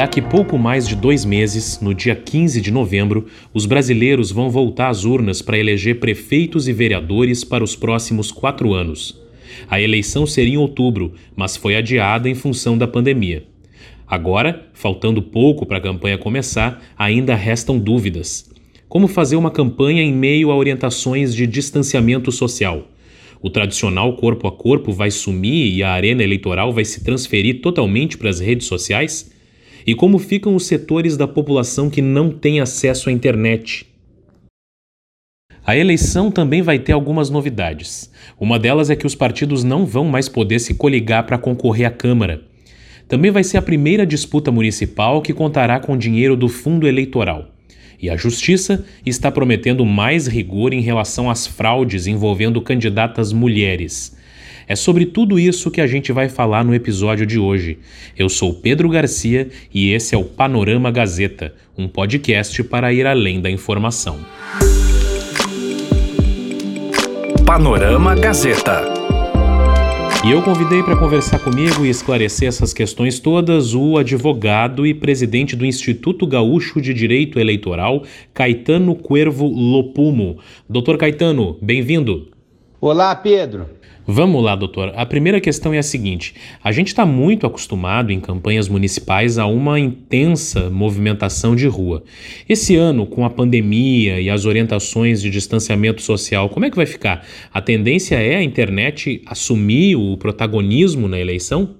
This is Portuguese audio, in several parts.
Daqui pouco mais de dois meses, no dia 15 de novembro, os brasileiros vão voltar às urnas para eleger prefeitos e vereadores para os próximos quatro anos. A eleição seria em outubro, mas foi adiada em função da pandemia. Agora, faltando pouco para a campanha começar, ainda restam dúvidas. Como fazer uma campanha em meio a orientações de distanciamento social? O tradicional corpo a corpo vai sumir e a arena eleitoral vai se transferir totalmente para as redes sociais? E como ficam os setores da população que não têm acesso à internet? A eleição também vai ter algumas novidades. Uma delas é que os partidos não vão mais poder se coligar para concorrer à Câmara. Também vai ser a primeira disputa municipal que contará com dinheiro do fundo eleitoral. E a Justiça está prometendo mais rigor em relação às fraudes envolvendo candidatas mulheres. É sobre tudo isso que a gente vai falar no episódio de hoje. Eu sou Pedro Garcia e esse é o Panorama Gazeta, um podcast para ir além da informação. Panorama Gazeta. E eu convidei para conversar comigo e esclarecer essas questões todas o advogado e presidente do Instituto Gaúcho de Direito Eleitoral, Caetano Cuervo Lopumo. Doutor Caetano, bem-vindo. Olá, Pedro. Vamos lá, doutor. A primeira questão é a seguinte: a gente está muito acostumado em campanhas municipais a uma intensa movimentação de rua. Esse ano, com a pandemia e as orientações de distanciamento social, como é que vai ficar? A tendência é a internet assumir o protagonismo na eleição?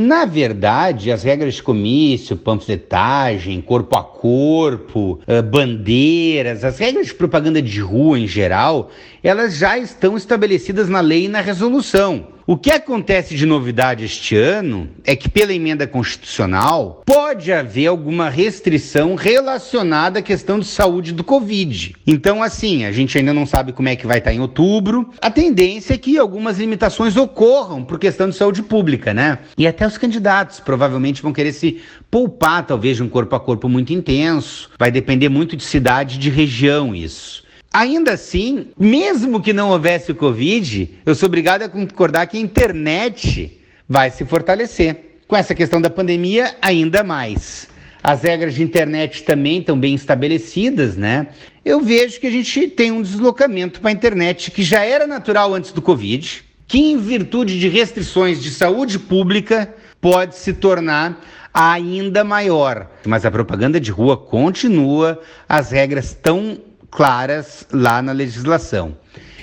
Na verdade, as regras de comício, panfletagem, corpo a corpo, uh, bandeiras, as regras de propaganda de rua em geral, elas já estão estabelecidas na lei e na resolução. O que acontece de novidade este ano é que, pela emenda constitucional, pode haver alguma restrição relacionada à questão de saúde do Covid. Então, assim, a gente ainda não sabe como é que vai estar em outubro. A tendência é que algumas limitações ocorram por questão de saúde pública, né? E até os candidatos provavelmente vão querer se poupar, talvez, de um corpo a corpo muito intenso. Vai depender muito de cidade e de região isso. Ainda assim, mesmo que não houvesse o Covid, eu sou obrigado a concordar que a internet vai se fortalecer. Com essa questão da pandemia, ainda mais. As regras de internet também estão bem estabelecidas, né? Eu vejo que a gente tem um deslocamento para a internet que já era natural antes do Covid, que em virtude de restrições de saúde pública pode se tornar ainda maior. Mas a propaganda de rua continua, as regras estão claras lá na legislação.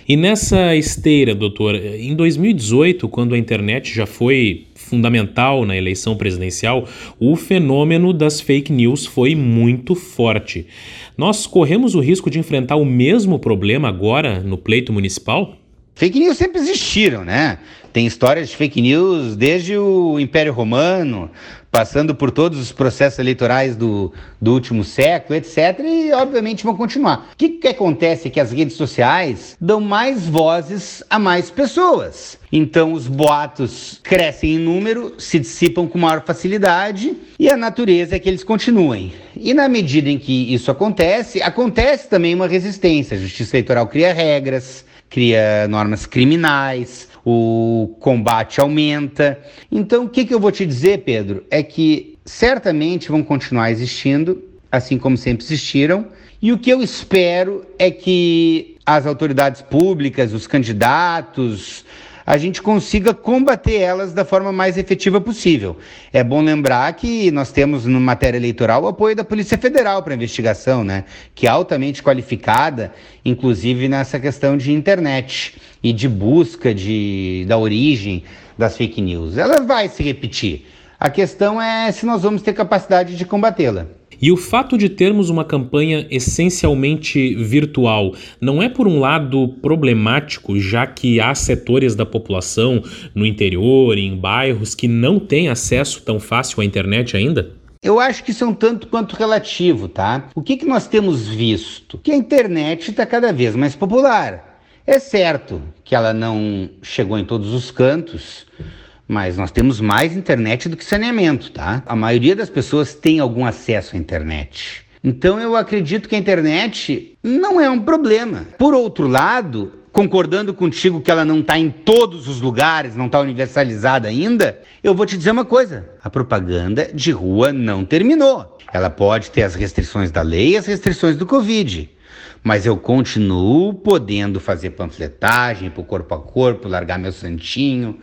E nessa esteira, doutor, em 2018, quando a internet já foi fundamental na eleição presidencial, o fenômeno das fake news foi muito forte. Nós corremos o risco de enfrentar o mesmo problema agora no pleito municipal? Fake news sempre existiram, né? Tem histórias de fake news desde o Império Romano, passando por todos os processos eleitorais do, do último século, etc. E, obviamente, vão continuar. O que, que acontece é que as redes sociais dão mais vozes a mais pessoas. Então, os boatos crescem em número, se dissipam com maior facilidade e a natureza é que eles continuem. E na medida em que isso acontece, acontece também uma resistência. A Justiça Eleitoral cria regras, cria normas criminais, o combate aumenta. Então, o que, que eu vou te dizer, Pedro, é que certamente vão continuar existindo, assim como sempre existiram, e o que eu espero é que as autoridades públicas, os candidatos, a gente consiga combater elas da forma mais efetiva possível. É bom lembrar que nós temos no matéria eleitoral o apoio da Polícia Federal para investigação, né? Que é altamente qualificada, inclusive nessa questão de internet e de busca de, da origem das fake news. Ela vai se repetir. A questão é se nós vamos ter capacidade de combatê-la. E o fato de termos uma campanha essencialmente virtual não é, por um lado, problemático, já que há setores da população no interior, em bairros, que não têm acesso tão fácil à internet ainda? Eu acho que isso é um tanto quanto relativo, tá? O que, que nós temos visto? Que a internet está cada vez mais popular. É certo que ela não chegou em todos os cantos, mas nós temos mais internet do que saneamento, tá? A maioria das pessoas tem algum acesso à internet. Então eu acredito que a internet não é um problema. Por outro lado, concordando contigo que ela não está em todos os lugares, não está universalizada ainda, eu vou te dizer uma coisa: a propaganda de rua não terminou. Ela pode ter as restrições da lei e as restrições do Covid. Mas eu continuo podendo fazer panfletagem para o corpo a corpo, largar meu santinho,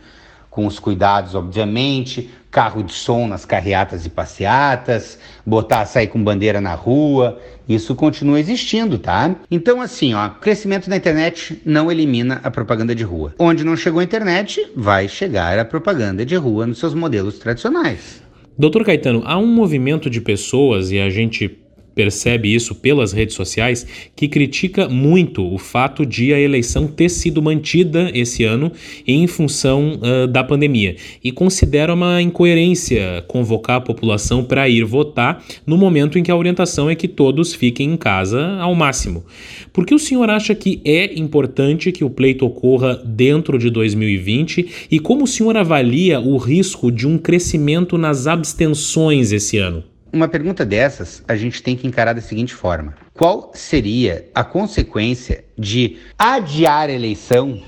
com os cuidados, obviamente, carro de som nas carreatas e passeatas, botar sair com bandeira na rua, isso continua existindo, tá? Então assim, ó, crescimento da internet não elimina a propaganda de rua. Onde não chegou a internet, vai chegar a propaganda de rua nos seus modelos tradicionais. Doutor Caetano, há um movimento de pessoas, e a gente percebe isso pelas redes sociais, que critica muito o fato de a eleição ter sido mantida esse ano em função uh, da pandemia e considera uma incoerência convocar a população para ir votar no momento em que a orientação é que todos fiquem em casa ao máximo. Por que o senhor acha que é importante que o pleito ocorra dentro de 2020 e como o senhor avalia o risco de um crescimento nas abstenções esse ano? Uma pergunta dessas a gente tem que encarar da seguinte forma: qual seria a consequência de adiar a eleição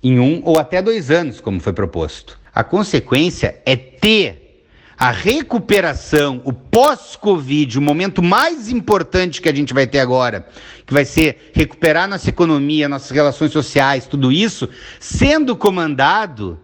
em um ou até dois anos, como foi proposto? A consequência é ter a recuperação, o pós-Covid, o momento mais importante que a gente vai ter agora, que vai ser recuperar nossa economia, nossas relações sociais, tudo isso, sendo comandado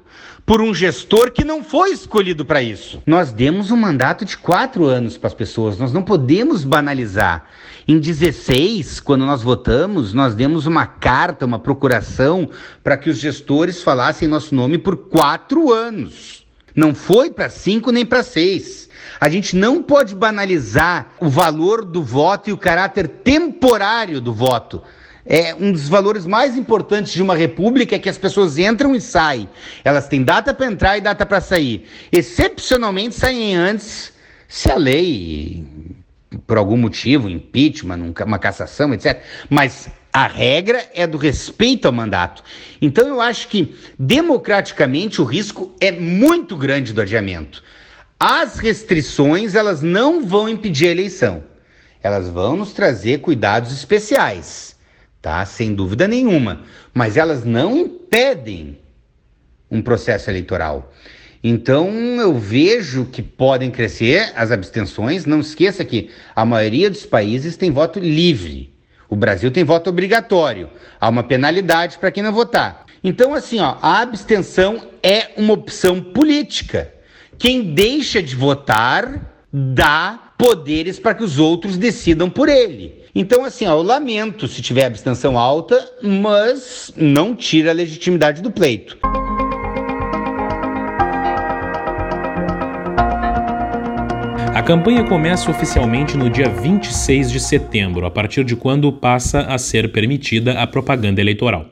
por um gestor que não foi escolhido para isso. Nós demos um mandato de quatro anos para as pessoas, nós não podemos banalizar. Em 16, quando nós votamos, nós demos uma carta, uma procuração para que os gestores falassem nosso nome por quatro anos. Não foi para cinco nem para seis. A gente não pode banalizar o valor do voto e o caráter temporário do voto é um dos valores mais importantes de uma república é que as pessoas entram e saem. Elas têm data para entrar e data para sair. Excepcionalmente saem antes, se a lei, por algum motivo, impeachment, uma cassação, etc. Mas a regra é do respeito ao mandato. Então eu acho que democraticamente o risco é muito grande do adiamento. As restrições, elas não vão impedir a eleição. Elas vão nos trazer cuidados especiais tá? Sem dúvida nenhuma. Mas elas não impedem um processo eleitoral. Então eu vejo que podem crescer as abstenções. Não esqueça que a maioria dos países tem voto livre. O Brasil tem voto obrigatório. Há uma penalidade para quem não votar. Então, assim, ó, a abstenção é uma opção política. Quem deixa de votar dá poderes para que os outros decidam por ele. Então, assim, ó, eu lamento se tiver abstenção alta, mas não tira a legitimidade do pleito. A campanha começa oficialmente no dia 26 de setembro, a partir de quando passa a ser permitida a propaganda eleitoral.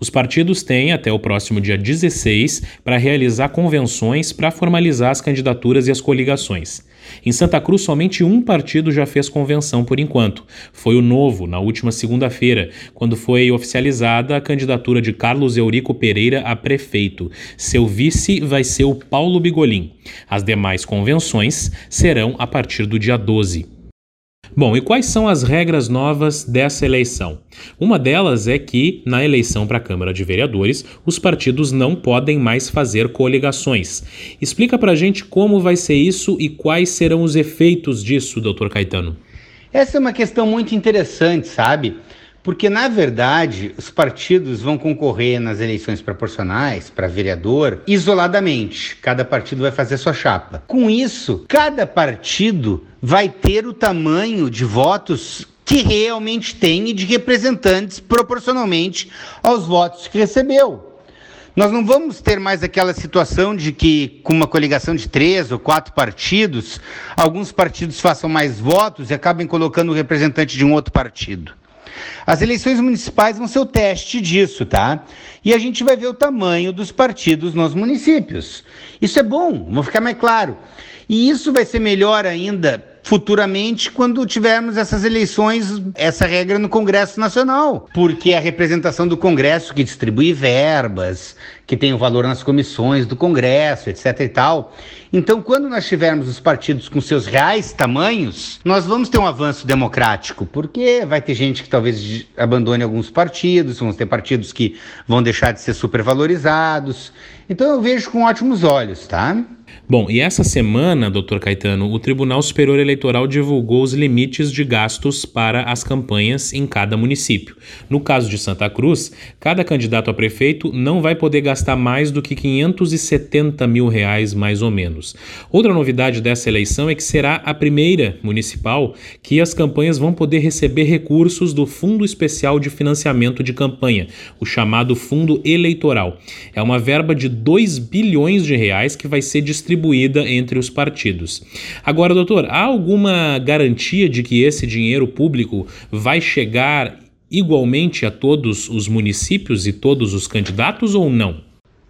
Os partidos têm até o próximo dia 16 para realizar convenções para formalizar as candidaturas e as coligações. Em Santa Cruz, somente um partido já fez convenção por enquanto. Foi o Novo, na última segunda-feira, quando foi oficializada a candidatura de Carlos Eurico Pereira a prefeito. Seu vice vai ser o Paulo Bigolin. As demais convenções serão a partir do dia 12. Bom, e quais são as regras novas dessa eleição? Uma delas é que, na eleição para a Câmara de Vereadores, os partidos não podem mais fazer coligações. Explica para a gente como vai ser isso e quais serão os efeitos disso, doutor Caetano. Essa é uma questão muito interessante, sabe? Porque, na verdade, os partidos vão concorrer nas eleições proporcionais para vereador isoladamente. Cada partido vai fazer sua chapa. Com isso, cada partido vai ter o tamanho de votos que realmente tem e de representantes proporcionalmente aos votos que recebeu. Nós não vamos ter mais aquela situação de que, com uma coligação de três ou quatro partidos, alguns partidos façam mais votos e acabem colocando o representante de um outro partido. As eleições municipais vão ser o teste disso, tá? E a gente vai ver o tamanho dos partidos nos municípios. Isso é bom, vou ficar mais claro. E isso vai ser melhor ainda futuramente quando tivermos essas eleições, essa regra no Congresso Nacional, porque a representação do Congresso que distribui verbas, que tem o valor nas comissões do Congresso, etc e tal. Então, quando nós tivermos os partidos com seus reais tamanhos, nós vamos ter um avanço democrático, porque vai ter gente que talvez abandone alguns partidos, vamos ter partidos que vão deixar de ser supervalorizados. Então, eu vejo com ótimos olhos, tá? Bom, e essa semana, doutor Caetano, o Tribunal Superior Eleitoral divulgou os limites de gastos para as campanhas em cada município. No caso de Santa Cruz, cada candidato a prefeito não vai poder gastar mais do que 570 mil reais, mais ou menos. Outra novidade dessa eleição é que será a primeira municipal que as campanhas vão poder receber recursos do Fundo Especial de Financiamento de Campanha, o chamado Fundo Eleitoral. É uma verba de 2 bilhões de reais que vai ser distribuída entre os partidos. Agora, doutor, há alguma garantia de que esse dinheiro público vai chegar igualmente a todos os municípios e todos os candidatos ou não?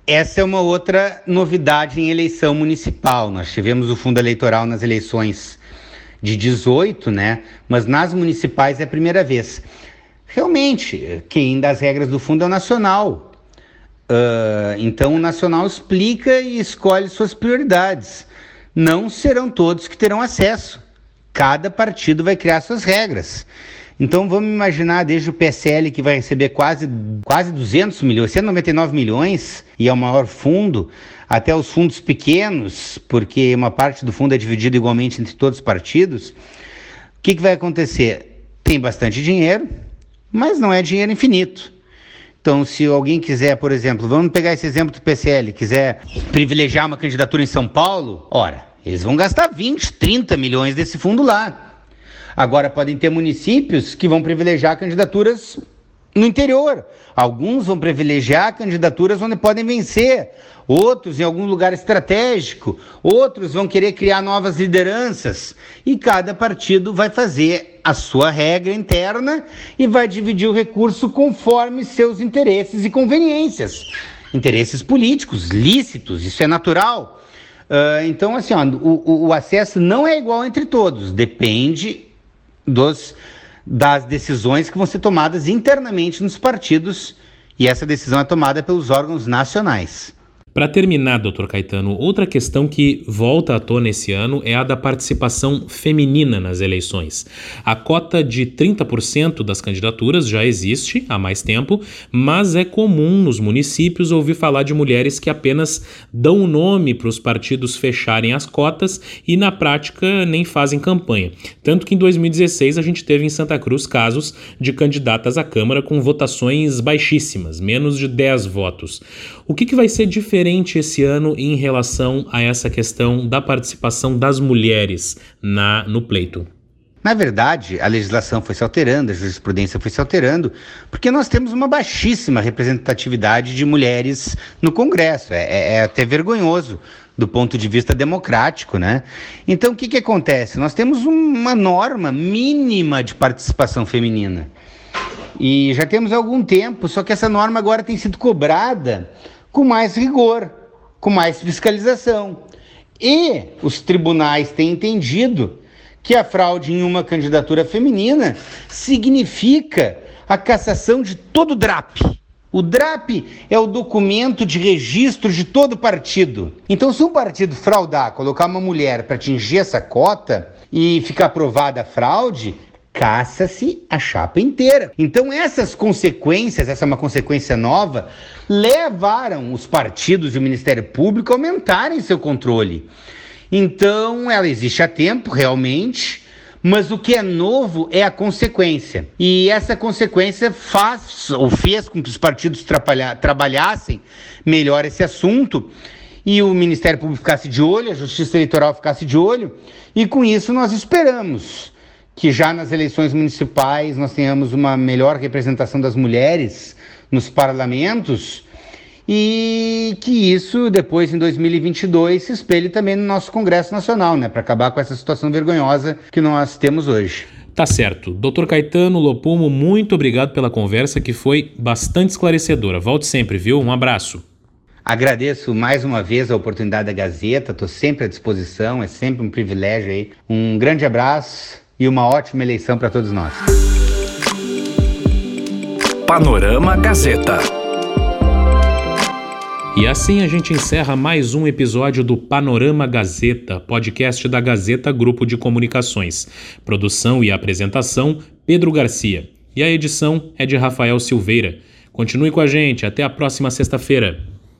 Essa é uma outra novidade em eleição municipal. Nós tivemos o fundo eleitoral nas eleições de 18, né? Mas nas municipais é a primeira vez. Realmente, quem dá as regras do fundo é o nacional. Uh, então o Nacional explica e escolhe suas prioridades. Não serão todos que terão acesso. Cada partido vai criar suas regras. Então vamos imaginar desde o PSL que vai receber quase, quase 200 milhões, 199 milhões e é o maior fundo, até os fundos pequenos, porque uma parte do fundo é dividida igualmente entre todos os partidos. O que, que vai acontecer? Tem bastante dinheiro, mas não é dinheiro infinito. Então, se alguém quiser, por exemplo, vamos pegar esse exemplo do PCL, quiser privilegiar uma candidatura em São Paulo, ora, eles vão gastar 20, 30 milhões desse fundo lá. Agora, podem ter municípios que vão privilegiar candidaturas no interior. Alguns vão privilegiar candidaturas onde podem vencer, outros em algum lugar estratégico, outros vão querer criar novas lideranças. E cada partido vai fazer a sua regra interna e vai dividir o recurso conforme seus interesses e conveniências. Interesses políticos, lícitos, isso é natural. Uh, então, assim, ó, o, o acesso não é igual entre todos, depende dos das decisões que vão ser tomadas internamente nos partidos e essa decisão é tomada pelos órgãos nacionais. Para terminar, doutor Caetano, outra questão que volta à tona esse ano é a da participação feminina nas eleições. A cota de 30% das candidaturas já existe há mais tempo, mas é comum nos municípios ouvir falar de mulheres que apenas dão o nome para os partidos fecharem as cotas e na prática nem fazem campanha. Tanto que em 2016 a gente teve em Santa Cruz casos de candidatas à Câmara com votações baixíssimas, menos de 10 votos. O que, que vai ser diferente? Diferente esse ano em relação a essa questão da participação das mulheres na, no pleito? Na verdade, a legislação foi se alterando, a jurisprudência foi se alterando, porque nós temos uma baixíssima representatividade de mulheres no Congresso. É, é, é até vergonhoso do ponto de vista democrático, né? Então, o que, que acontece? Nós temos uma norma mínima de participação feminina. E já temos algum tempo, só que essa norma agora tem sido cobrada com mais rigor, com mais fiscalização. E os tribunais têm entendido que a fraude em uma candidatura feminina significa a cassação de todo o DRAP. O DRAP é o documento de registro de todo partido. Então, se um partido fraudar, colocar uma mulher para atingir essa cota e ficar aprovada a fraude, caça-se a chapa inteira. Então, essas consequências, essa é uma consequência nova, levaram os partidos e o Ministério Público a aumentarem seu controle. Então, ela existe há tempo, realmente, mas o que é novo é a consequência. E essa consequência faz ou fez com que os partidos trabalhassem melhor esse assunto e o Ministério Público ficasse de olho, a Justiça Eleitoral ficasse de olho, e com isso nós esperamos que já nas eleições municipais nós tenhamos uma melhor representação das mulheres nos parlamentos e que isso depois em 2022 se espelhe também no nosso Congresso Nacional, né, para acabar com essa situação vergonhosa que nós temos hoje. Tá certo. Doutor Caetano Lopumo, muito obrigado pela conversa que foi bastante esclarecedora. Volte sempre, viu? Um abraço. Agradeço mais uma vez a oportunidade da Gazeta, estou sempre à disposição, é sempre um privilégio aí. Um grande abraço e uma ótima eleição para todos nós. Panorama Gazeta. E assim a gente encerra mais um episódio do Panorama Gazeta, podcast da Gazeta Grupo de Comunicações. Produção e apresentação: Pedro Garcia. E a edição é de Rafael Silveira. Continue com a gente, até a próxima sexta-feira.